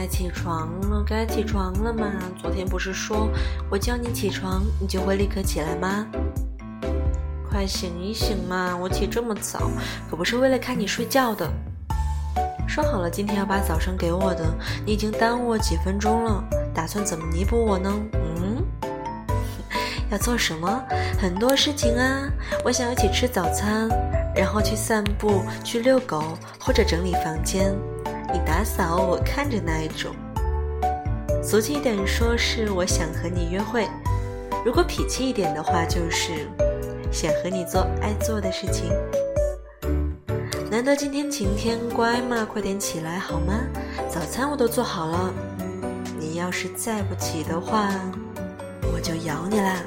该起床了，该起床了嘛。昨天不是说我叫你起床，你就会立刻起来吗？快醒一醒嘛！我起这么早，可不是为了看你睡觉的。说好了今天要把早上给我的，你已经耽误我几分钟了，打算怎么弥补我呢？嗯，要做什么？很多事情啊！我想一起吃早餐，然后去散步、去遛狗或者整理房间。你打扫，我看着那一种。俗气一点说是我想和你约会，如果痞气一点的话就是想和你做爱做的事情。难得今天晴天，乖嘛，快点起来好吗？早餐我都做好了，你要是再不起的话，我就咬你啦。